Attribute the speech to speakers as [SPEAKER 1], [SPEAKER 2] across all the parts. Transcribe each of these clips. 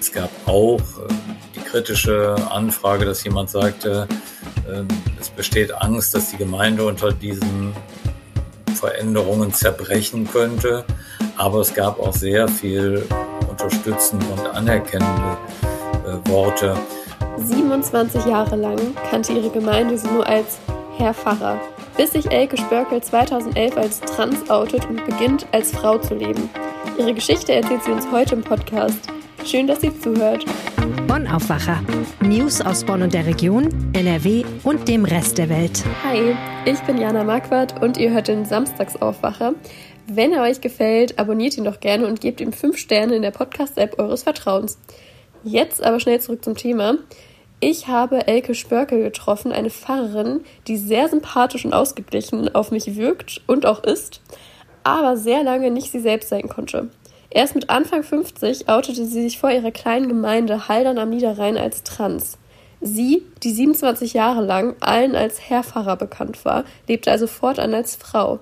[SPEAKER 1] Es gab auch äh, die kritische Anfrage, dass jemand sagte, äh, es besteht Angst, dass die Gemeinde unter diesen Veränderungen zerbrechen könnte. Aber es gab auch sehr viel unterstützende und anerkennende äh, Worte.
[SPEAKER 2] 27 Jahre lang kannte ihre Gemeinde sie nur als Herr Pfarrer, bis sich Elke Spörkel 2011 als trans outet und beginnt, als Frau zu leben. Ihre Geschichte erzählt sie uns heute im Podcast. Schön, dass sie zuhört.
[SPEAKER 3] Bonn Aufwacher. News aus Bonn und der Region, NRW und dem Rest der Welt.
[SPEAKER 2] Hi, ich bin Jana Marquardt und ihr hört den Samstagsaufwacher. Wenn er euch gefällt, abonniert ihn doch gerne und gebt ihm 5 Sterne in der Podcast-App eures Vertrauens. Jetzt aber schnell zurück zum Thema. Ich habe Elke Spörkel getroffen, eine Pfarrerin, die sehr sympathisch und ausgeglichen auf mich wirkt und auch ist, aber sehr lange nicht sie selbst sein konnte. Erst mit Anfang 50 outete sie sich vor ihrer kleinen Gemeinde Haldern am Niederrhein als trans. Sie, die 27 Jahre lang allen als Herrpfarrer bekannt war, lebte also fortan als Frau.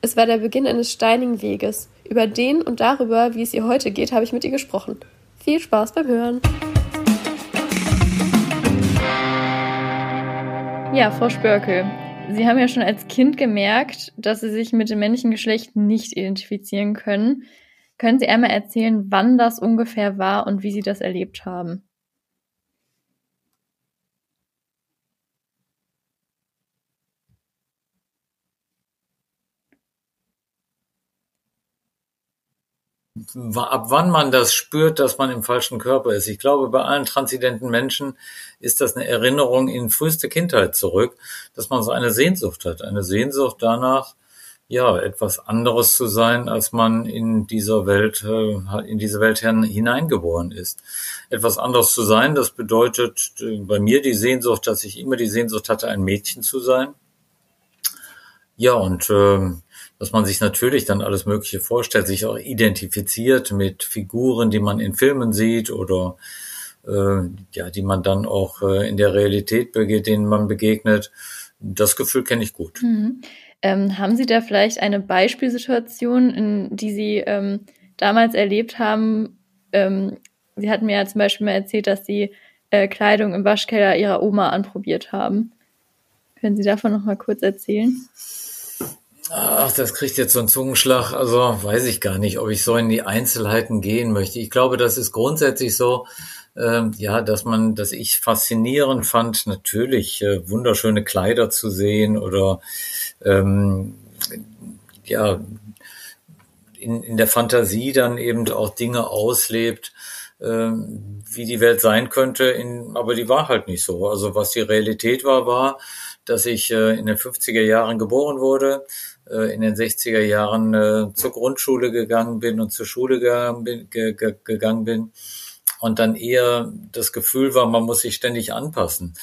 [SPEAKER 2] Es war der Beginn eines steinigen Weges. Über den und darüber, wie es ihr heute geht, habe ich mit ihr gesprochen. Viel Spaß beim Hören. Ja, Frau Spörkel, Sie haben ja schon als Kind gemerkt, dass Sie sich mit dem männlichen Geschlecht nicht identifizieren können. Können Sie einmal erzählen, wann das ungefähr war und wie Sie das erlebt haben?
[SPEAKER 1] ab wann man das spürt, dass man im falschen Körper ist. Ich glaube, bei allen transidenten Menschen ist das eine Erinnerung in früheste Kindheit zurück, dass man so eine Sehnsucht hat, eine Sehnsucht danach, ja, etwas anderes zu sein, als man in dieser Welt, äh, in diese Welt hineingeboren ist. Etwas anderes zu sein, das bedeutet äh, bei mir die Sehnsucht, dass ich immer die Sehnsucht hatte, ein Mädchen zu sein. Ja, und äh, dass man sich natürlich dann alles Mögliche vorstellt, sich auch identifiziert mit Figuren, die man in Filmen sieht oder äh, ja, die man dann auch in der Realität begeht, denen man begegnet. Das Gefühl kenne ich gut.
[SPEAKER 2] Mhm. Ähm, haben Sie da vielleicht eine Beispielsituation, in die Sie ähm, damals erlebt haben? Ähm, Sie hatten mir ja zum Beispiel mal erzählt, dass Sie äh, Kleidung im Waschkeller Ihrer Oma anprobiert haben. Können Sie davon noch mal kurz erzählen?
[SPEAKER 1] Ach, das kriegt jetzt so einen Zungenschlag. Also weiß ich gar nicht, ob ich so in die Einzelheiten gehen möchte. Ich glaube, das ist grundsätzlich so, ähm, ja, dass man, dass ich faszinierend fand, natürlich äh, wunderschöne Kleider zu sehen oder ähm, ja in, in der Fantasie dann eben auch Dinge auslebt, ähm, wie die Welt sein könnte. In, aber die war halt nicht so. Also was die Realität war, war, dass ich äh, in den 50er Jahren geboren wurde äh, in den 60er Jahren äh, zur Grundschule gegangen bin und zur Schule gegangen bin, ge, ge, gegangen bin und dann eher das Gefühl war, man muss sich ständig anpassen.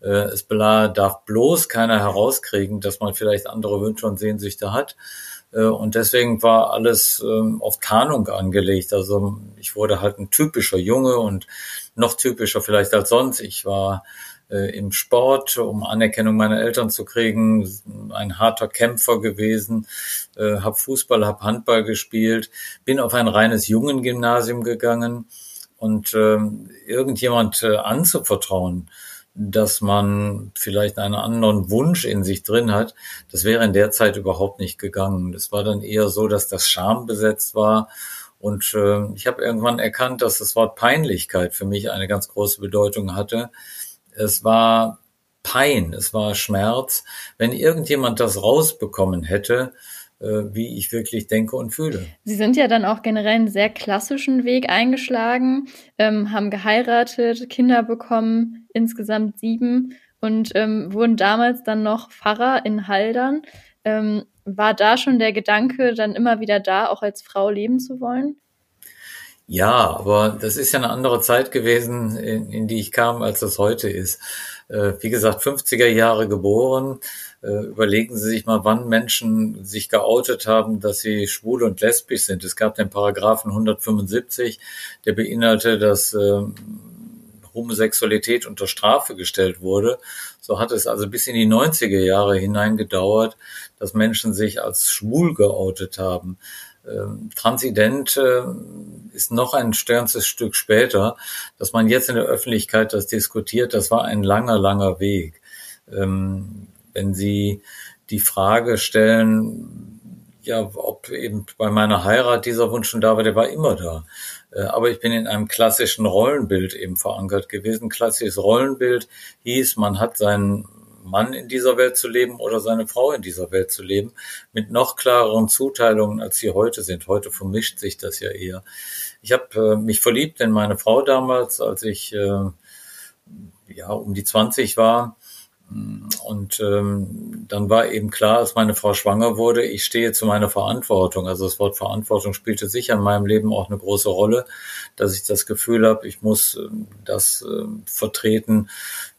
[SPEAKER 1] Äh, es darf bloß keiner herauskriegen, dass man vielleicht andere Wünsche und Sehnsüchte hat. Äh, und deswegen war alles ähm, auf Tarnung angelegt. Also ich wurde halt ein typischer Junge und noch typischer vielleicht als sonst. Ich war äh, im Sport, um Anerkennung meiner Eltern zu kriegen, ein harter Kämpfer gewesen, äh, habe Fußball, habe Handball gespielt, bin auf ein reines Jungengymnasium gegangen und äh, irgendjemand äh, anzuvertrauen, dass man vielleicht einen anderen Wunsch in sich drin hat, das wäre in der Zeit überhaupt nicht gegangen. Das war dann eher so, dass das Scham besetzt war. Und äh, ich habe irgendwann erkannt, dass das Wort Peinlichkeit für mich eine ganz große Bedeutung hatte es war Pein, es war Schmerz, wenn irgendjemand das rausbekommen hätte, wie ich wirklich denke und fühle.
[SPEAKER 2] Sie sind ja dann auch generell einen sehr klassischen Weg eingeschlagen, ähm, haben geheiratet, Kinder bekommen, insgesamt sieben und ähm, wurden damals dann noch Pfarrer in Haldern. Ähm, war da schon der Gedanke, dann immer wieder da, auch als Frau leben zu wollen?
[SPEAKER 1] Ja, aber das ist ja eine andere Zeit gewesen, in, in die ich kam, als das heute ist. Äh, wie gesagt, 50er Jahre geboren. Äh, überlegen Sie sich mal, wann Menschen sich geoutet haben, dass sie schwul und lesbisch sind. Es gab den Paragraphen 175, der beinhaltete, dass äh, Homosexualität unter Strafe gestellt wurde. So hat es also bis in die 90er Jahre hinein gedauert, dass Menschen sich als schwul geoutet haben. Ähm, Transident äh, ist noch ein ganzes Stück später, dass man jetzt in der Öffentlichkeit das diskutiert. Das war ein langer, langer Weg. Ähm, wenn Sie die Frage stellen, ja, ob eben bei meiner Heirat dieser Wunsch schon da war, der war immer da. Äh, aber ich bin in einem klassischen Rollenbild eben verankert gewesen. Klassisches Rollenbild hieß, man hat seinen Mann in dieser Welt zu leben oder seine Frau in dieser Welt zu leben, mit noch klareren Zuteilungen, als sie heute sind. Heute vermischt sich das ja eher. Ich habe äh, mich verliebt in meine Frau damals, als ich äh, ja um die 20 war. Und ähm, dann war eben klar, als meine Frau schwanger wurde, ich stehe zu meiner Verantwortung. Also das Wort Verantwortung spielte sicher in meinem Leben auch eine große Rolle, dass ich das Gefühl habe, ich muss äh, das äh, vertreten,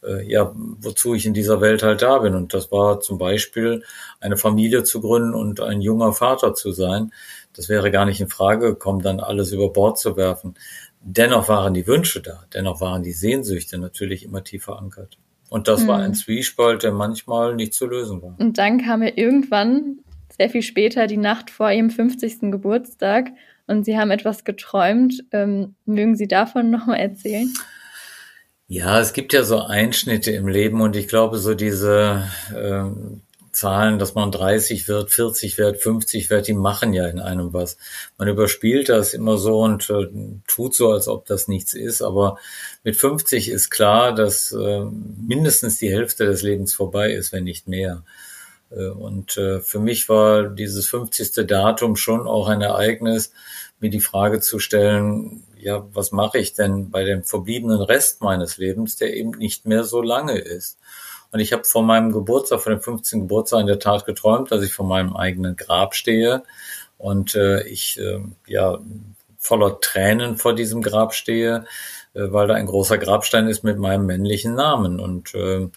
[SPEAKER 1] äh, ja, wozu ich in dieser Welt halt da bin. Und das war zum Beispiel eine Familie zu gründen und ein junger Vater zu sein. Das wäre gar nicht in Frage gekommen, dann alles über Bord zu werfen. Dennoch waren die Wünsche da, dennoch waren die Sehnsüchte natürlich immer tief verankert. Und das mhm. war ein mhm. Zwiespalt, der manchmal nicht zu lösen war.
[SPEAKER 2] Und dann kam ja irgendwann, sehr viel später, die Nacht vor ihrem 50. Geburtstag und Sie haben etwas geträumt. Ähm, mögen Sie davon nochmal erzählen?
[SPEAKER 1] Ja, es gibt ja so Einschnitte im Leben und ich glaube, so diese ähm, Zahlen, dass man 30 wird, 40 wird, 50 wird, die machen ja in einem was. Man überspielt das immer so und äh, tut so, als ob das nichts ist. Aber mit 50 ist klar, dass äh, mindestens die Hälfte des Lebens vorbei ist, wenn nicht mehr. Äh, und äh, für mich war dieses 50. Datum schon auch ein Ereignis, mir die Frage zu stellen, ja, was mache ich denn bei dem verbliebenen Rest meines Lebens, der eben nicht mehr so lange ist? Und ich habe vor meinem Geburtstag, vor dem 15. Geburtstag in der Tat geträumt, dass ich vor meinem eigenen Grab stehe und äh, ich äh, ja voller Tränen vor diesem Grab stehe, äh, weil da ein großer Grabstein ist mit meinem männlichen Namen. Und äh,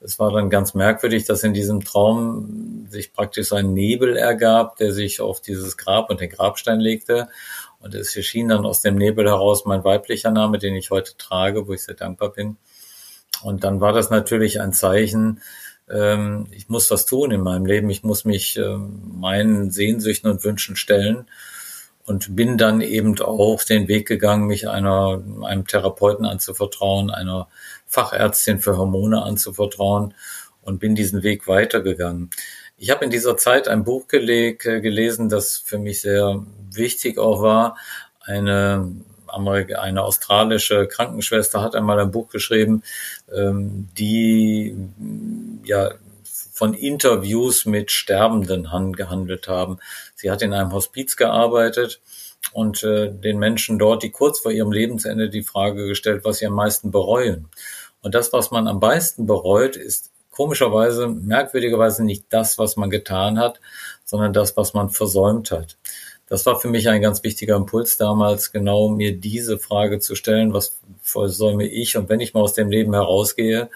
[SPEAKER 1] es war dann ganz merkwürdig, dass in diesem Traum sich praktisch ein Nebel ergab, der sich auf dieses Grab und den Grabstein legte. Und es erschien dann aus dem Nebel heraus mein weiblicher Name, den ich heute trage, wo ich sehr dankbar bin. Und dann war das natürlich ein Zeichen, ähm, ich muss was tun in meinem Leben, ich muss mich ähm, meinen Sehnsüchten und Wünschen stellen und bin dann eben auch den Weg gegangen, mich einer, einem Therapeuten anzuvertrauen, einer Fachärztin für Hormone anzuvertrauen und bin diesen Weg weitergegangen. Ich habe in dieser Zeit ein Buch gelegt, äh, gelesen, das für mich sehr wichtig auch war, eine eine australische Krankenschwester hat einmal ein Buch geschrieben, ähm, die ja von Interviews mit Sterbenden gehandelt haben. Sie hat in einem Hospiz gearbeitet und äh, den Menschen dort, die kurz vor ihrem Lebensende die Frage gestellt, was sie am meisten bereuen. Und das, was man am meisten bereut, ist komischerweise, merkwürdigerweise nicht das, was man getan hat, sondern das, was man versäumt hat das war für mich ein ganz wichtiger Impuls damals, genau mir diese Frage zu stellen, was versäume ich und wenn ich mal aus dem Leben herausgehe,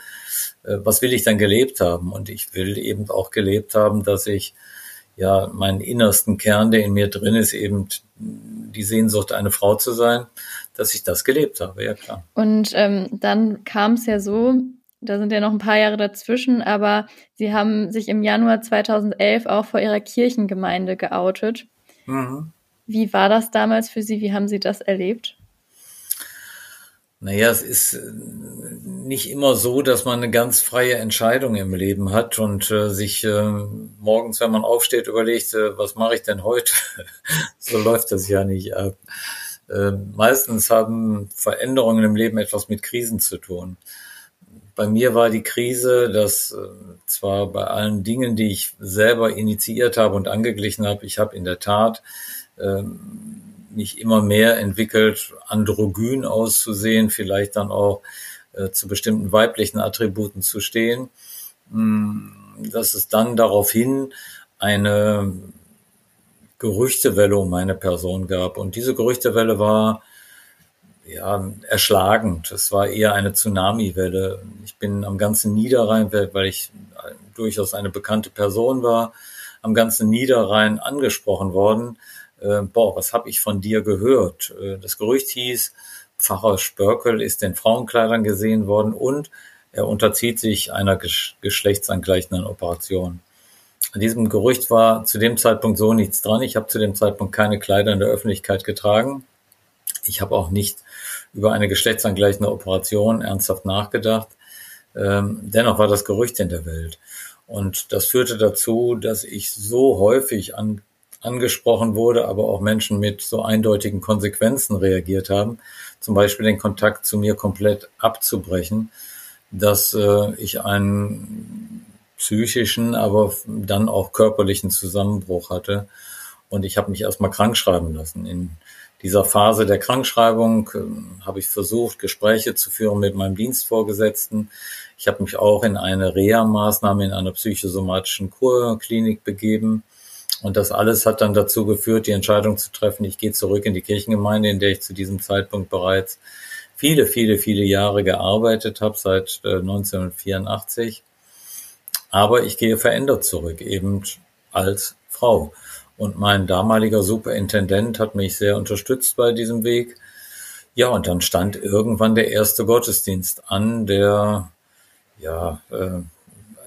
[SPEAKER 1] äh, was will ich dann gelebt haben? Und ich will eben auch gelebt haben, dass ich ja meinen innersten Kern, der in mir drin ist, eben die Sehnsucht, eine Frau zu sein, dass ich das gelebt habe, ja klar.
[SPEAKER 2] Und ähm, dann kam es ja so, da sind ja noch ein paar Jahre dazwischen, aber Sie haben sich im Januar 2011 auch vor Ihrer Kirchengemeinde geoutet. Mhm. Wie war das damals für Sie? Wie haben Sie das erlebt?
[SPEAKER 1] Naja, es ist äh, nicht immer so, dass man eine ganz freie Entscheidung im Leben hat und äh, sich äh, morgens, wenn man aufsteht, überlegt, äh, was mache ich denn heute? so läuft das ja nicht ab. Äh, meistens haben Veränderungen im Leben etwas mit Krisen zu tun. Bei mir war die Krise, dass äh, zwar bei allen Dingen, die ich selber initiiert habe und angeglichen habe, ich habe in der Tat ähm, mich immer mehr entwickelt, androgyn auszusehen, vielleicht dann auch äh, zu bestimmten weiblichen Attributen zu stehen, mm, dass es dann daraufhin eine Gerüchtewelle um meine Person gab. Und diese Gerüchtewelle war ja, erschlagend. Es war eher eine Tsunami-Welle. Ich bin am ganzen Niederrhein, weil ich durchaus eine bekannte Person war, am ganzen Niederrhein angesprochen worden. Äh, boah, was habe ich von dir gehört? Äh, das Gerücht hieß, Pfarrer Spörkel ist in Frauenkleidern gesehen worden und er unterzieht sich einer geschlechtsangleichenden Operation. An diesem Gerücht war zu dem Zeitpunkt so nichts dran. Ich habe zu dem Zeitpunkt keine Kleider in der Öffentlichkeit getragen Ich habe auch nicht über eine geschlechtsangleichende Operation ernsthaft nachgedacht. Ähm, dennoch war das Gerücht in der Welt. Und das führte dazu, dass ich so häufig an, angesprochen wurde, aber auch Menschen mit so eindeutigen Konsequenzen reagiert haben, zum Beispiel den Kontakt zu mir komplett abzubrechen, dass äh, ich einen psychischen, aber dann auch körperlichen Zusammenbruch hatte. Und ich habe mich erstmal krank schreiben lassen. In dieser Phase der Krankschreibung äh, habe ich versucht, Gespräche zu führen mit meinem Dienstvorgesetzten. Ich habe mich auch in eine Reha-Maßnahme in einer psychosomatischen Kurklinik begeben. Und das alles hat dann dazu geführt, die Entscheidung zu treffen, ich gehe zurück in die Kirchengemeinde, in der ich zu diesem Zeitpunkt bereits viele, viele, viele Jahre gearbeitet habe, seit 1984. Äh, Aber ich gehe verändert zurück, eben als Frau. Und mein damaliger Superintendent hat mich sehr unterstützt bei diesem Weg. Ja, und dann stand irgendwann der erste Gottesdienst an, der ja, äh,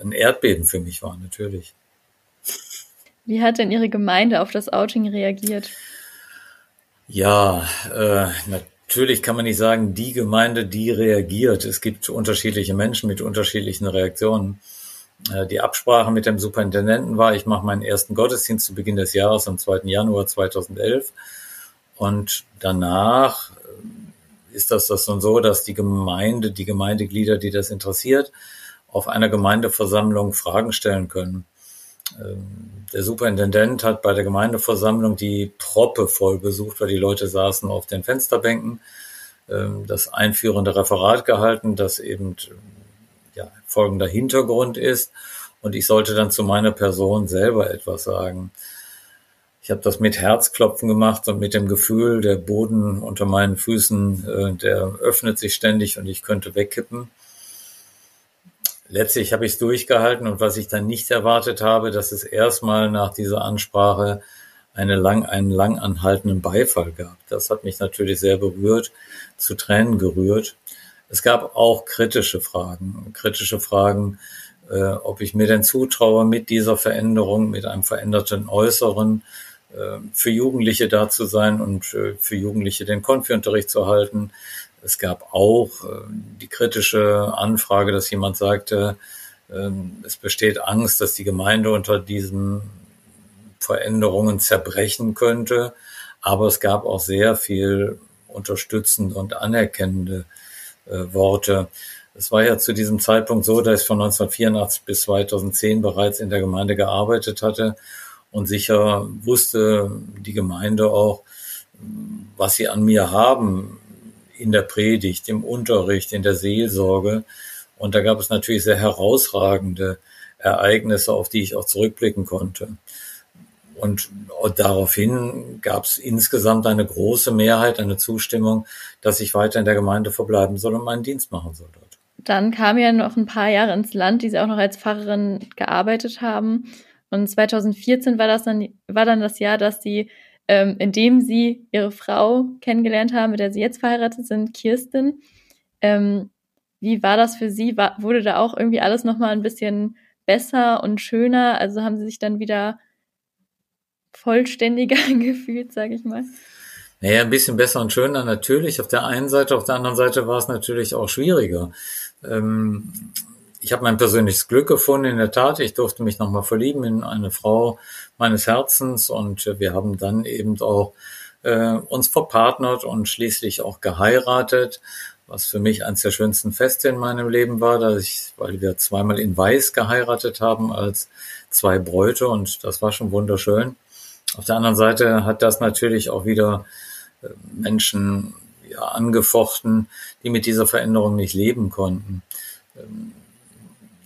[SPEAKER 1] ein Erdbeben für mich war, natürlich.
[SPEAKER 2] Wie hat denn Ihre Gemeinde auf das Outing reagiert?
[SPEAKER 1] Ja, äh, natürlich kann man nicht sagen, die Gemeinde, die reagiert. Es gibt unterschiedliche Menschen mit unterschiedlichen Reaktionen. Äh, die Absprache mit dem Superintendenten war, ich mache meinen ersten Gottesdienst zu Beginn des Jahres am 2. Januar 2011 und danach ist das das nun so, dass die Gemeinde, die Gemeindeglieder, die das interessiert, auf einer Gemeindeversammlung Fragen stellen können. Ähm, der Superintendent hat bei der Gemeindeversammlung die Proppe voll besucht, weil die Leute saßen auf den Fensterbänken, ähm, das einführende Referat gehalten, das eben ja, folgender Hintergrund ist. Und ich sollte dann zu meiner Person selber etwas sagen. Ich habe das mit Herzklopfen gemacht und mit dem Gefühl, der Boden unter meinen Füßen, äh, der öffnet sich ständig und ich könnte wegkippen. Letztlich habe ich es durchgehalten und was ich dann nicht erwartet habe, dass es erstmal nach dieser Ansprache eine lang, einen lang anhaltenden Beifall gab. Das hat mich natürlich sehr berührt, zu Tränen gerührt. Es gab auch kritische Fragen, kritische Fragen, äh, ob ich mir denn zutraue, mit dieser Veränderung, mit einem veränderten Äußeren, äh, für Jugendliche da zu sein und äh, für Jugendliche den Konfi-Unterricht zu halten. Es gab auch äh, die kritische Anfrage, dass jemand sagte, ähm, es besteht Angst, dass die Gemeinde unter diesen Veränderungen zerbrechen könnte. Aber es gab auch sehr viel unterstützende und anerkennende Worte. Es war ja zu diesem Zeitpunkt so, dass ich von 1984 bis 2010 bereits in der Gemeinde gearbeitet hatte und sicher wusste die Gemeinde auch, was sie an mir haben in der Predigt, im Unterricht, in der Seelsorge. Und da gab es natürlich sehr herausragende Ereignisse, auf die ich auch zurückblicken konnte. Und daraufhin gab es insgesamt eine große Mehrheit, eine Zustimmung, dass ich weiter in der Gemeinde verbleiben soll und meinen Dienst machen soll dort.
[SPEAKER 2] Dann kam ja noch ein paar Jahre ins Land, die Sie auch noch als Pfarrerin gearbeitet haben. Und 2014 war das dann, war dann das Jahr, dass sie, ähm, in dem sie ihre Frau kennengelernt haben, mit der sie jetzt verheiratet sind, Kirsten. Ähm, wie war das für sie? War, wurde da auch irgendwie alles nochmal ein bisschen besser und schöner? Also haben sie sich dann wieder vollständiger gefühlt, sage ich mal?
[SPEAKER 1] Naja, ein bisschen besser und schöner natürlich. Auf der einen Seite, auf der anderen Seite war es natürlich auch schwieriger. Ähm, ich habe mein persönliches Glück gefunden, in der Tat. Ich durfte mich nochmal verlieben in eine Frau meines Herzens und wir haben dann eben auch äh, uns verpartnert und schließlich auch geheiratet, was für mich eines der schönsten Feste in meinem Leben war, dass ich, weil wir zweimal in Weiß geheiratet haben als zwei Bräute und das war schon wunderschön. Auf der anderen Seite hat das natürlich auch wieder äh, Menschen ja, angefochten, die mit dieser Veränderung nicht leben konnten. Ähm,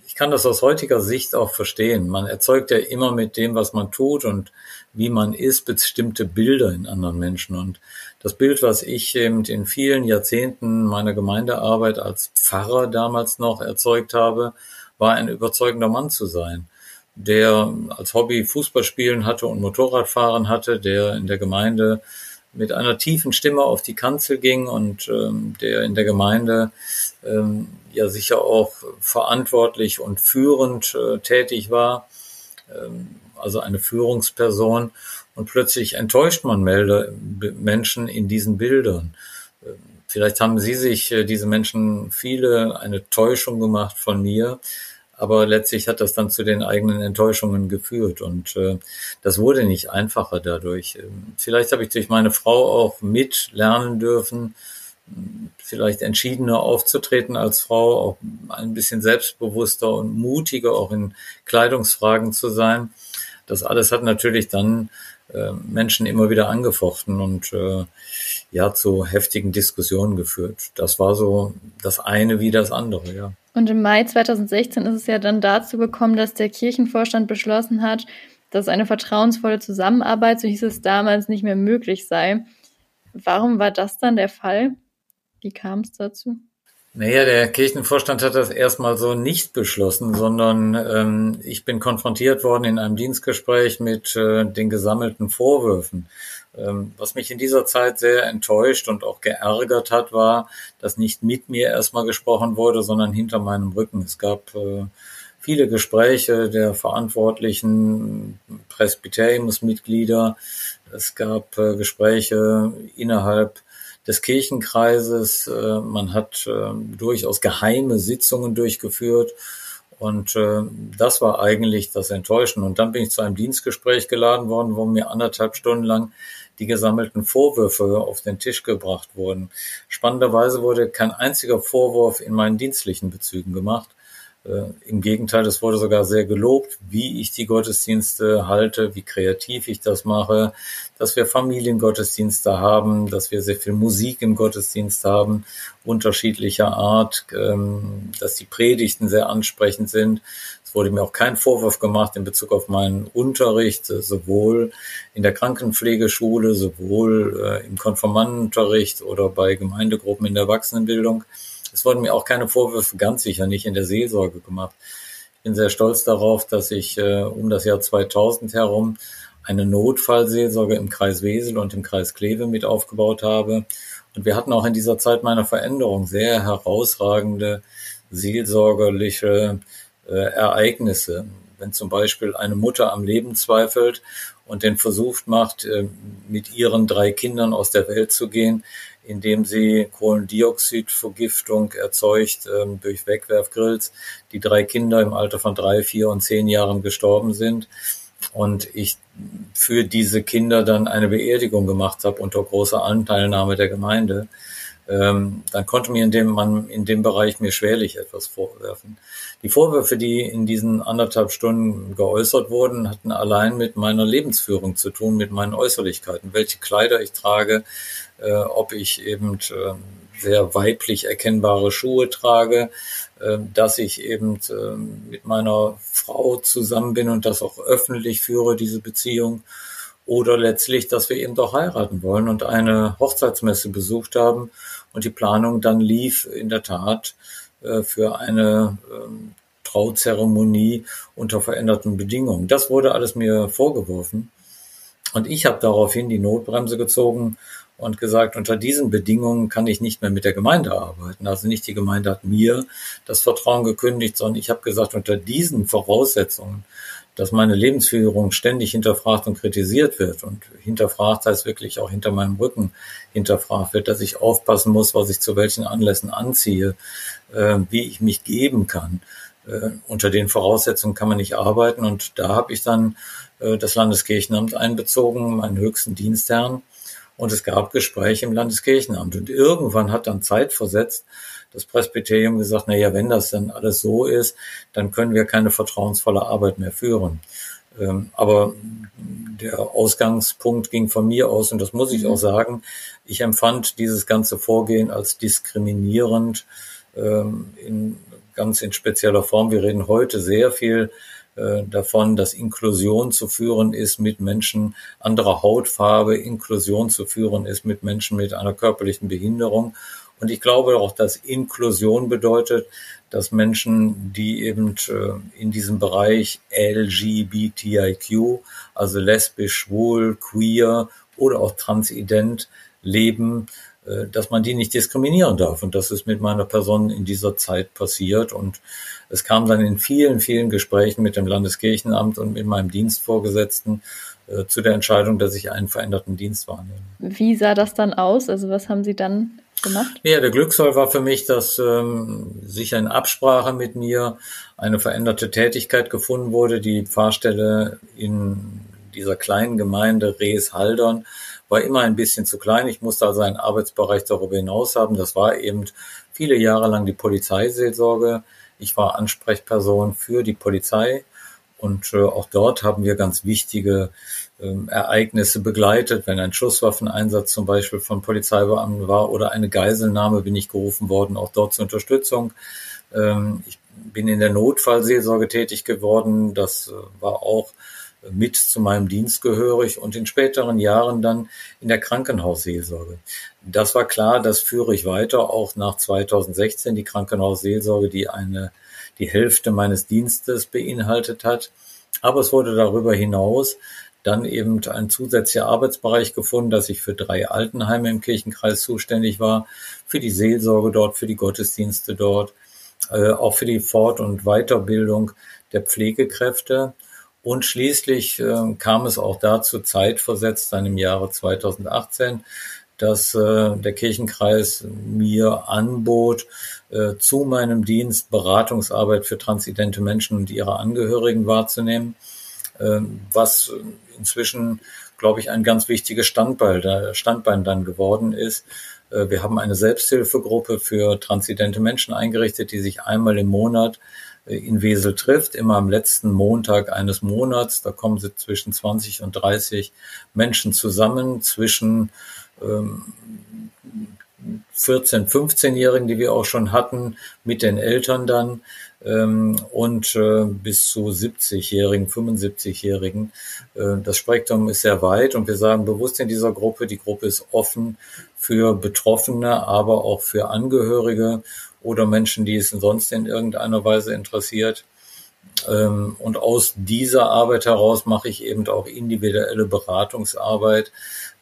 [SPEAKER 1] ich kann das aus heutiger Sicht auch verstehen. Man erzeugt ja immer mit dem, was man tut und wie man ist, bestimmte Bilder in anderen Menschen. Und das Bild, was ich eben in vielen Jahrzehnten meiner Gemeindearbeit als Pfarrer damals noch erzeugt habe, war ein überzeugender Mann zu sein, der als Hobby Fußball spielen hatte und Motorradfahren hatte, der in der Gemeinde mit einer tiefen Stimme auf die Kanzel ging und ähm, der in der Gemeinde ähm, ja sicher auch verantwortlich und führend äh, tätig war, ähm, also eine Führungsperson und plötzlich enttäuscht man Menschen in diesen Bildern. Vielleicht haben Sie sich, äh, diese Menschen, viele eine Täuschung gemacht von mir, aber letztlich hat das dann zu den eigenen Enttäuschungen geführt und äh, das wurde nicht einfacher dadurch. Ähm, vielleicht habe ich durch meine Frau auch mit lernen dürfen, vielleicht entschiedener aufzutreten als Frau, auch ein bisschen selbstbewusster und mutiger auch in Kleidungsfragen zu sein. Das alles hat natürlich dann äh, Menschen immer wieder angefochten und äh, ja zu heftigen Diskussionen geführt. Das war so das eine wie das andere, ja.
[SPEAKER 2] Und im Mai 2016 ist es ja dann dazu gekommen, dass der Kirchenvorstand beschlossen hat, dass eine vertrauensvolle Zusammenarbeit, so hieß es damals, nicht mehr möglich sei. Warum war das dann der Fall? Wie kam es dazu?
[SPEAKER 1] Naja, der Kirchenvorstand hat das erstmal so nicht beschlossen, sondern ähm, ich bin konfrontiert worden in einem Dienstgespräch mit äh, den gesammelten Vorwürfen. Ähm, was mich in dieser Zeit sehr enttäuscht und auch geärgert hat, war, dass nicht mit mir erstmal gesprochen wurde, sondern hinter meinem Rücken. Es gab äh, viele Gespräche der verantwortlichen Presbyteriumsmitglieder. Es gab äh, Gespräche innerhalb des Kirchenkreises. Äh, man hat durchaus geheime Sitzungen durchgeführt. Und äh, das war eigentlich das Enttäuschende. Und dann bin ich zu einem Dienstgespräch geladen worden, wo mir anderthalb Stunden lang die gesammelten Vorwürfe auf den Tisch gebracht wurden. Spannenderweise wurde kein einziger Vorwurf in meinen dienstlichen Bezügen gemacht. Äh, Im Gegenteil, es wurde sogar sehr gelobt, wie ich die Gottesdienste halte, wie kreativ ich das mache, dass wir Familiengottesdienste haben, dass wir sehr viel Musik im Gottesdienst haben, unterschiedlicher Art, ähm, dass die Predigten sehr ansprechend sind. Es wurde mir auch kein Vorwurf gemacht in Bezug auf meinen Unterricht, äh, sowohl in der Krankenpflegeschule, sowohl äh, im Konformantenunterricht oder bei Gemeindegruppen in der Erwachsenenbildung. Es wurden mir auch keine Vorwürfe, ganz sicher nicht in der Seelsorge gemacht. Ich bin sehr stolz darauf, dass ich äh, um das Jahr 2000 herum eine Notfallseelsorge im Kreis Wesel und im Kreis Kleve mit aufgebaut habe. Und wir hatten auch in dieser Zeit meiner Veränderung sehr herausragende seelsorgerliche äh, Ereignisse. Wenn zum Beispiel eine Mutter am Leben zweifelt und den Versuch macht, äh, mit ihren drei Kindern aus der Welt zu gehen, indem sie Kohlendioxidvergiftung erzeugt ähm, durch Wegwerfgrills, die drei Kinder im Alter von drei, vier und zehn Jahren gestorben sind und ich für diese Kinder dann eine Beerdigung gemacht habe unter großer Anteilnahme der Gemeinde, ähm, dann konnte mir in dem man in dem Bereich mir schwerlich etwas vorwerfen. Die Vorwürfe, die in diesen anderthalb Stunden geäußert wurden, hatten allein mit meiner Lebensführung zu tun, mit meinen Äußerlichkeiten, welche Kleider ich trage, äh, ob ich eben äh, sehr weiblich erkennbare Schuhe trage, äh, dass ich eben äh, mit meiner Frau zusammen bin und das auch öffentlich führe, diese Beziehung. Oder letztlich, dass wir eben doch heiraten wollen und eine Hochzeitsmesse besucht haben und die Planung dann lief in der Tat für eine ähm, Trauzeremonie unter veränderten Bedingungen. Das wurde alles mir vorgeworfen. Und ich habe daraufhin die Notbremse gezogen und gesagt, unter diesen Bedingungen kann ich nicht mehr mit der Gemeinde arbeiten. Also nicht die Gemeinde hat mir das Vertrauen gekündigt, sondern ich habe gesagt, unter diesen Voraussetzungen, dass meine Lebensführung ständig hinterfragt und kritisiert wird und hinterfragt heißt wirklich auch hinter meinem Rücken hinterfragt wird, dass ich aufpassen muss, was ich zu welchen Anlässen anziehe, äh, wie ich mich geben kann. Äh, unter den Voraussetzungen kann man nicht arbeiten und da habe ich dann äh, das Landeskirchenamt einbezogen, meinen höchsten Dienstherrn. Und es gab Gespräche im Landeskirchenamt. Und irgendwann hat dann Zeit versetzt das Presbyterium gesagt, na ja, wenn das dann alles so ist, dann können wir keine vertrauensvolle Arbeit mehr führen. Ähm, aber der Ausgangspunkt ging von mir aus und das muss ich auch mhm. sagen. Ich empfand dieses ganze Vorgehen als diskriminierend ähm, in ganz in spezieller Form. Wir reden heute sehr viel äh, davon, dass Inklusion zu führen ist mit Menschen anderer Hautfarbe, Inklusion zu führen ist mit Menschen mit einer körperlichen Behinderung. Und ich glaube auch, dass Inklusion bedeutet, dass Menschen, die eben äh, in diesem Bereich LGBTIQ, also lesbisch, schwul, queer oder auch transident leben, äh, dass man die nicht diskriminieren darf. Und das ist mit meiner Person in dieser Zeit passiert. Und es kam dann in vielen, vielen Gesprächen mit dem Landeskirchenamt und mit meinem Dienstvorgesetzten äh, zu der Entscheidung, dass ich einen veränderten Dienst wahrnehme.
[SPEAKER 2] Wie sah das dann aus? Also was haben Sie dann gemacht?
[SPEAKER 1] Ja, der Glücksfall war für mich, dass ähm, sicher in Absprache mit mir eine veränderte Tätigkeit gefunden wurde. Die Pfarrstelle in dieser kleinen Gemeinde Rees-Haldern war immer ein bisschen zu klein. Ich musste also einen Arbeitsbereich darüber hinaus haben. Das war eben viele Jahre lang die Polizeiseelsorge. Ich war Ansprechperson für die Polizei und äh, auch dort haben wir ganz wichtige Ereignisse begleitet. Wenn ein Schusswaffeneinsatz zum Beispiel von Polizeibeamten war oder eine Geiselnahme, bin ich gerufen worden, auch dort zur Unterstützung. Ähm, ich bin in der Notfallseelsorge tätig geworden. Das äh, war auch mit zu meinem Dienst gehörig und in späteren Jahren dann in der Krankenhausseelsorge. Das war klar, das führe ich weiter, auch nach 2016 die Krankenhausseelsorge, die eine, die Hälfte meines Dienstes beinhaltet hat. Aber es wurde darüber hinaus dann eben ein zusätzlicher Arbeitsbereich gefunden, dass ich für drei Altenheime im Kirchenkreis zuständig war, für die Seelsorge dort, für die Gottesdienste dort, äh, auch für die Fort- und Weiterbildung der Pflegekräfte. Und schließlich äh, kam es auch dazu, zeitversetzt dann im Jahre 2018, dass äh, der Kirchenkreis mir anbot, äh, zu meinem Dienst Beratungsarbeit für transidente Menschen und ihre Angehörigen wahrzunehmen, äh, was inzwischen, glaube ich, ein ganz wichtiges Standbein, Standbein dann geworden ist. Äh, wir haben eine Selbsthilfegruppe für transidente Menschen eingerichtet, die sich einmal im Monat äh, in Wesel trifft, immer am letzten Montag eines Monats. Da kommen sie zwischen 20 und 30 Menschen zusammen, zwischen ähm, 14, 15-Jährigen, die wir auch schon hatten, mit den Eltern dann und äh, bis zu 70-Jährigen, 75-Jährigen. Äh, das Spektrum ist sehr weit und wir sagen bewusst in dieser Gruppe, die Gruppe ist offen für Betroffene, aber auch für Angehörige oder Menschen, die es sonst in irgendeiner Weise interessiert. Ähm, und aus dieser Arbeit heraus mache ich eben auch individuelle Beratungsarbeit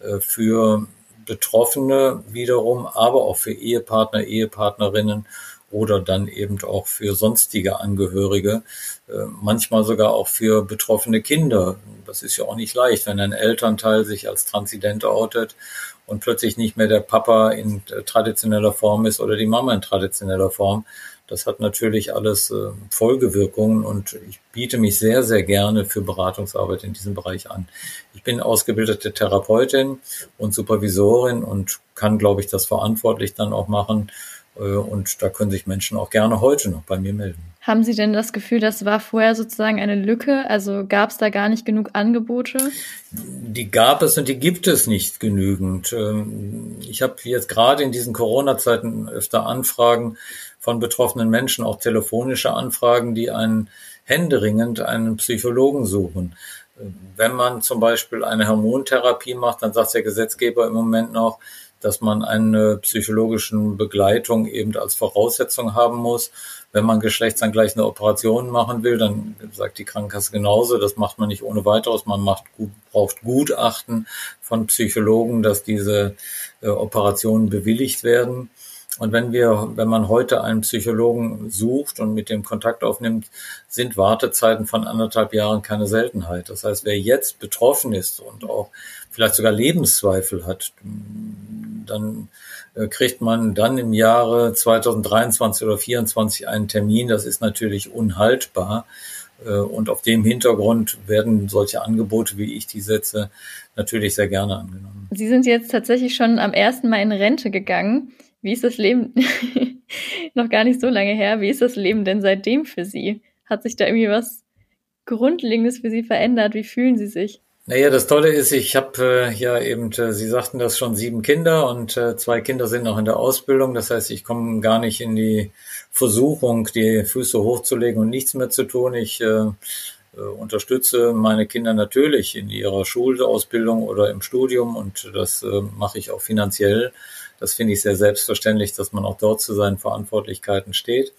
[SPEAKER 1] äh, für Betroffene wiederum, aber auch für Ehepartner, Ehepartnerinnen oder dann eben auch für sonstige Angehörige, äh, manchmal sogar auch für betroffene Kinder. Das ist ja auch nicht leicht, wenn ein Elternteil sich als Transident outet und plötzlich nicht mehr der Papa in traditioneller Form ist oder die Mama in traditioneller Form. Das hat natürlich alles äh, Folgewirkungen und ich biete mich sehr, sehr gerne für Beratungsarbeit in diesem Bereich an. Ich bin ausgebildete Therapeutin und Supervisorin und kann, glaube ich, das verantwortlich dann auch machen. Äh, und da können sich Menschen auch gerne heute noch bei mir melden.
[SPEAKER 2] Haben Sie denn das Gefühl, das war vorher sozusagen eine Lücke? Also gab es da gar nicht genug Angebote?
[SPEAKER 1] Die gab es und die gibt es nicht genügend. Ähm, ich habe jetzt gerade in diesen Corona-Zeiten öfter Anfragen von betroffenen Menschen, auch telefonische Anfragen, die einen händeringend einen Psychologen suchen. Wenn man zum Beispiel eine Hormontherapie macht, dann sagt der Gesetzgeber im Moment noch, dass man eine psychologischen Begleitung eben als Voraussetzung haben muss. Wenn man geschlechtsangleichende Operationen machen will, dann sagt die Krankenkasse genauso, das macht man nicht ohne weiteres. Man macht, braucht Gutachten von Psychologen, dass diese äh, Operationen bewilligt werden. Und wenn wir, wenn man heute einen Psychologen sucht und mit dem Kontakt aufnimmt, sind Wartezeiten von anderthalb Jahren keine Seltenheit. Das heißt, wer jetzt betroffen ist und auch vielleicht sogar Lebenszweifel hat, dann äh, kriegt man dann im Jahre 2023 oder 2024 einen Termin. Das ist natürlich unhaltbar. Äh, und auf dem Hintergrund werden solche Angebote, wie ich die setze, natürlich sehr gerne angenommen.
[SPEAKER 2] Sie sind jetzt tatsächlich schon am ersten Mal in Rente gegangen. Wie ist das Leben, noch gar nicht so lange her, wie ist das Leben denn seitdem für Sie? Hat sich da irgendwie was Grundlegendes für Sie verändert? Wie fühlen Sie sich?
[SPEAKER 1] Naja, das Tolle ist, ich habe äh, ja eben, äh, Sie sagten das schon, sieben Kinder und äh, zwei Kinder sind noch in der Ausbildung. Das heißt, ich komme gar nicht in die Versuchung, die Füße hochzulegen und nichts mehr zu tun. Ich äh, äh, unterstütze meine Kinder natürlich in ihrer Schulausbildung oder im Studium und das äh, mache ich auch finanziell. Das finde ich sehr selbstverständlich, dass man auch dort zu seinen Verantwortlichkeiten steht.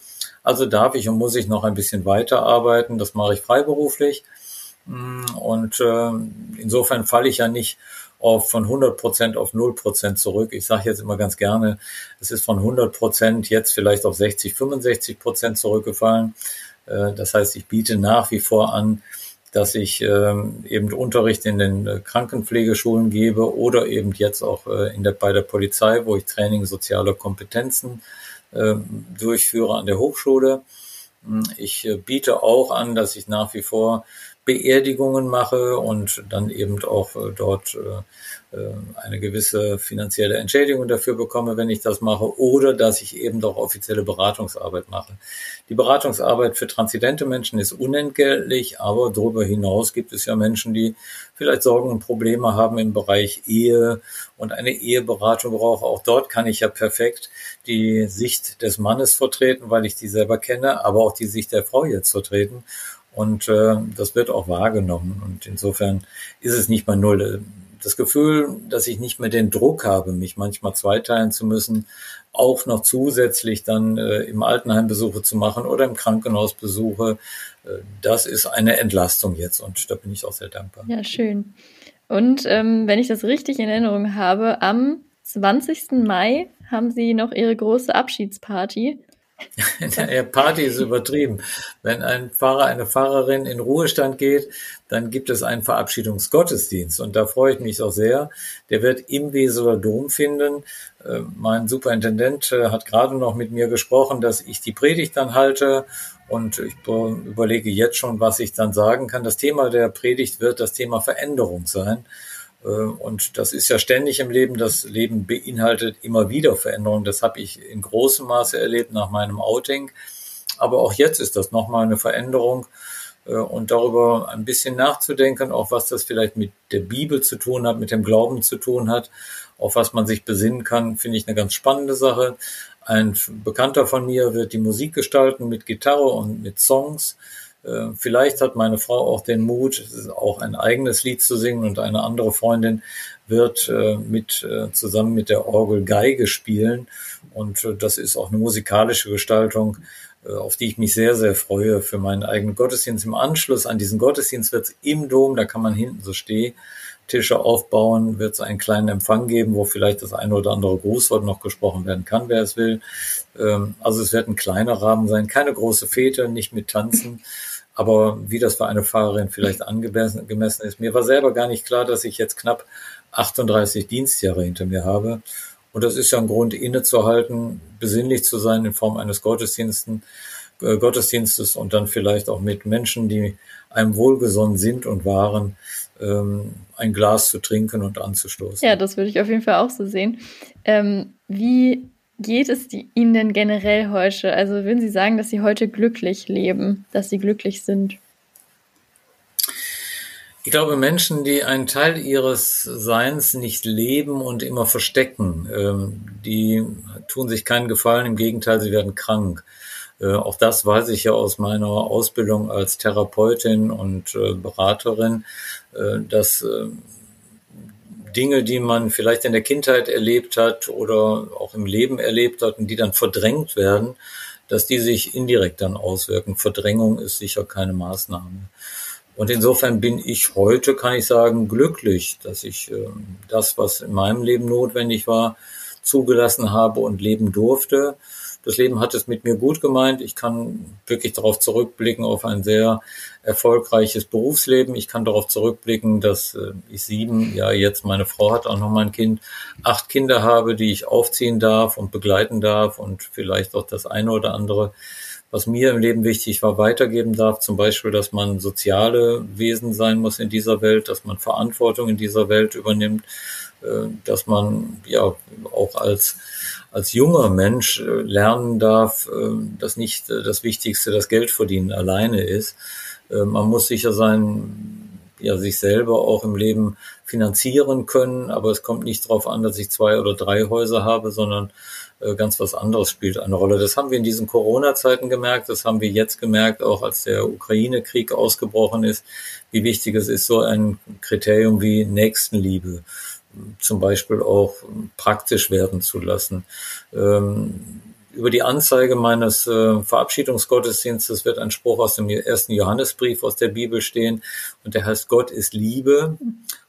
[SPEAKER 1] Also darf ich und muss ich noch ein bisschen weiterarbeiten. Das mache ich freiberuflich. Mm, und äh, insofern falle ich ja nicht auf von 100 Prozent auf 0 Prozent zurück. Ich sage jetzt immer ganz gerne, es ist von 100 Prozent jetzt vielleicht auf 60, 65 Prozent zurückgefallen. Äh, das heißt, ich biete nach wie vor an, dass ich ähm, eben Unterricht in den äh, Krankenpflegeschulen gebe oder eben jetzt auch äh, in der, bei der Polizei, wo ich Training sozialer Kompetenzen äh, durchführe an der Hochschule. Hm, ich äh, biete auch an, dass ich nach wie vor Beerdigungen mache und dann eben auch äh, dort äh, äh, eine gewisse finanzielle Entschädigung dafür bekomme, wenn ich das mache, oder dass ich eben doch offizielle Beratungsarbeit mache. Die Beratungsarbeit für transidente Menschen ist unentgeltlich, aber darüber hinaus gibt es ja Menschen, die vielleicht Sorgen und Probleme haben im Bereich Ehe und eine Eheberatung brauche. Auch dort kann ich ja perfekt die Sicht des Mannes vertreten, weil ich die selber kenne, aber auch die Sicht der Frau jetzt vertreten. Und äh, das wird auch wahrgenommen. Und insofern ist es nicht mal null das Gefühl, dass ich nicht mehr den Druck habe, mich manchmal zweiteilen zu müssen, auch noch zusätzlich dann äh, im Altenheim Besuche zu machen oder im Krankenhaus Besuche. Äh, das ist eine Entlastung jetzt und da bin ich auch sehr dankbar.
[SPEAKER 2] Ja, schön. Und ähm, wenn ich das richtig in Erinnerung habe, am 20. Mai haben Sie noch Ihre große Abschiedsparty.
[SPEAKER 1] Party ist übertrieben. Wenn ein Pfarrer, eine Pfarrerin in Ruhestand geht, dann gibt es einen Verabschiedungsgottesdienst. Und da freue ich mich auch sehr. Der wird im Weseler Dom finden. Äh, mein Superintendent äh, hat gerade noch mit mir gesprochen, dass ich die Predigt dann halte. Und ich überlege jetzt schon, was ich dann sagen kann. Das Thema der Predigt wird das Thema Veränderung sein. Äh, und das ist ja ständig im Leben. Das Leben beinhaltet immer wieder Veränderungen. Das habe ich in großem Maße erlebt nach meinem Outing. Aber auch jetzt ist das nochmal eine Veränderung. Äh, und darüber ein bisschen nachzudenken, auch was das vielleicht mit der Bibel zu tun hat, mit dem Glauben zu tun hat, auf was man sich besinnen kann, finde ich eine ganz spannende Sache. Ein Bekannter von mir wird die Musik gestalten mit Gitarre und mit Songs. Äh, vielleicht hat meine Frau auch den Mut, auch ein eigenes Lied zu singen und eine andere Freundin wird äh, mit, äh, zusammen mit der Orgel Geige spielen. Und das ist auch eine musikalische Gestaltung, auf die ich mich sehr, sehr freue für meinen eigenen Gottesdienst. Im Anschluss an diesen Gottesdienst wird es im Dom, da kann man hinten so Stehtische aufbauen, wird es einen kleinen Empfang geben, wo vielleicht das eine oder andere Grußwort noch gesprochen werden kann, wer es will. Ähm, also es wird ein kleiner Rahmen sein, keine große Fete, nicht mit Tanzen. Aber wie das für eine Fahrerin vielleicht angemessen ist, mir war selber gar nicht klar, dass ich jetzt knapp 38 Dienstjahre hinter mir habe. Und das ist ja ein Grund, innezuhalten, besinnlich zu sein in Form eines Gottesdiensten, äh, Gottesdienstes und dann vielleicht auch mit Menschen, die einem wohlgesonnen sind und waren, ähm, ein Glas zu trinken und anzustoßen.
[SPEAKER 2] Ja, das würde ich auf jeden Fall auch so sehen. Ähm, wie geht es Ihnen denn generell heute? Also würden Sie sagen, dass Sie heute glücklich leben, dass Sie glücklich sind?
[SPEAKER 1] Ich glaube, Menschen, die einen Teil ihres Seins nicht leben und immer verstecken, ähm, die tun sich keinen Gefallen, im Gegenteil, sie werden krank. Äh, auch das weiß ich ja aus meiner Ausbildung als Therapeutin und äh, Beraterin, äh, dass Dinge, die man vielleicht in der Kindheit erlebt hat oder auch im Leben erlebt hat und die dann verdrängt werden, dass die sich indirekt dann auswirken. Verdrängung ist sicher keine Maßnahme. Und insofern bin ich heute, kann ich sagen, glücklich, dass ich äh, das, was in meinem Leben notwendig war, zugelassen habe und leben durfte. Das Leben hat es mit mir gut gemeint. Ich kann wirklich darauf zurückblicken, auf ein sehr erfolgreiches Berufsleben. Ich kann darauf zurückblicken, dass äh, ich sieben, ja jetzt meine Frau hat auch noch mein Kind, acht Kinder habe, die ich aufziehen darf und begleiten darf und vielleicht auch das eine oder andere, was mir im Leben wichtig war, weitergeben darf. Zum Beispiel, dass man soziale Wesen sein muss in dieser Welt, dass man Verantwortung in dieser Welt übernimmt, dass man ja auch als als junger Mensch äh, lernen darf, dass nicht das Wichtigste das Geld verdienen alleine ist, äh, man muss sicher sein, ja, sich selber auch im Leben finanzieren können, aber es kommt nicht darauf an, dass ich zwei oder drei Häuser habe, sondern äh, ganz was anderes spielt eine Rolle. Das haben wir in diesen Corona-Zeiten gemerkt, das haben wir jetzt gemerkt, auch als der Ukraine-Krieg ausgebrochen ist, wie wichtig es ist, so ein Kriterium wie Nächstenliebe zum Beispiel auch praktisch werden zu lassen. Ähm, über die Anzeige meines äh, Verabschiedungsgottesdienstes wird ein Spruch aus dem ersten Johannesbrief aus der Bibel stehen und der heißt, Gott ist Liebe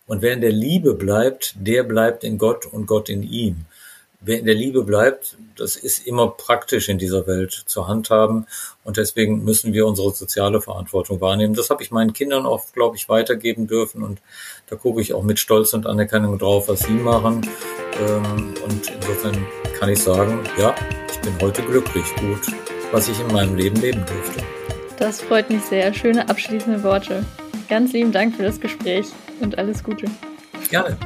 [SPEAKER 1] und wer in der Liebe bleibt, der bleibt in Gott und Gott in ihm. Wer in der Liebe bleibt, das ist immer praktisch in dieser Welt zu handhaben. Und deswegen müssen wir unsere soziale Verantwortung wahrnehmen. Das habe ich meinen Kindern auch, glaube ich, weitergeben dürfen. Und da gucke ich auch mit Stolz und Anerkennung drauf, was sie machen. Ähm, und insofern kann ich sagen, ja, ich bin heute glücklich, gut, was ich in meinem Leben leben durfte.
[SPEAKER 2] Das freut mich sehr. Schöne abschließende Worte. Ganz lieben Dank für das Gespräch und alles Gute.
[SPEAKER 1] Gerne.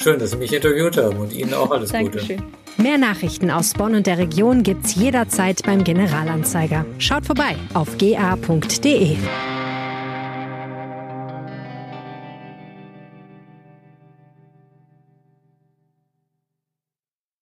[SPEAKER 1] Schön, dass Sie mich interviewt haben und Ihnen auch alles
[SPEAKER 2] Dankeschön.
[SPEAKER 1] Gute.
[SPEAKER 3] Mehr Nachrichten aus Bonn und der Region gibt's jederzeit beim Generalanzeiger. Schaut vorbei auf ga.de.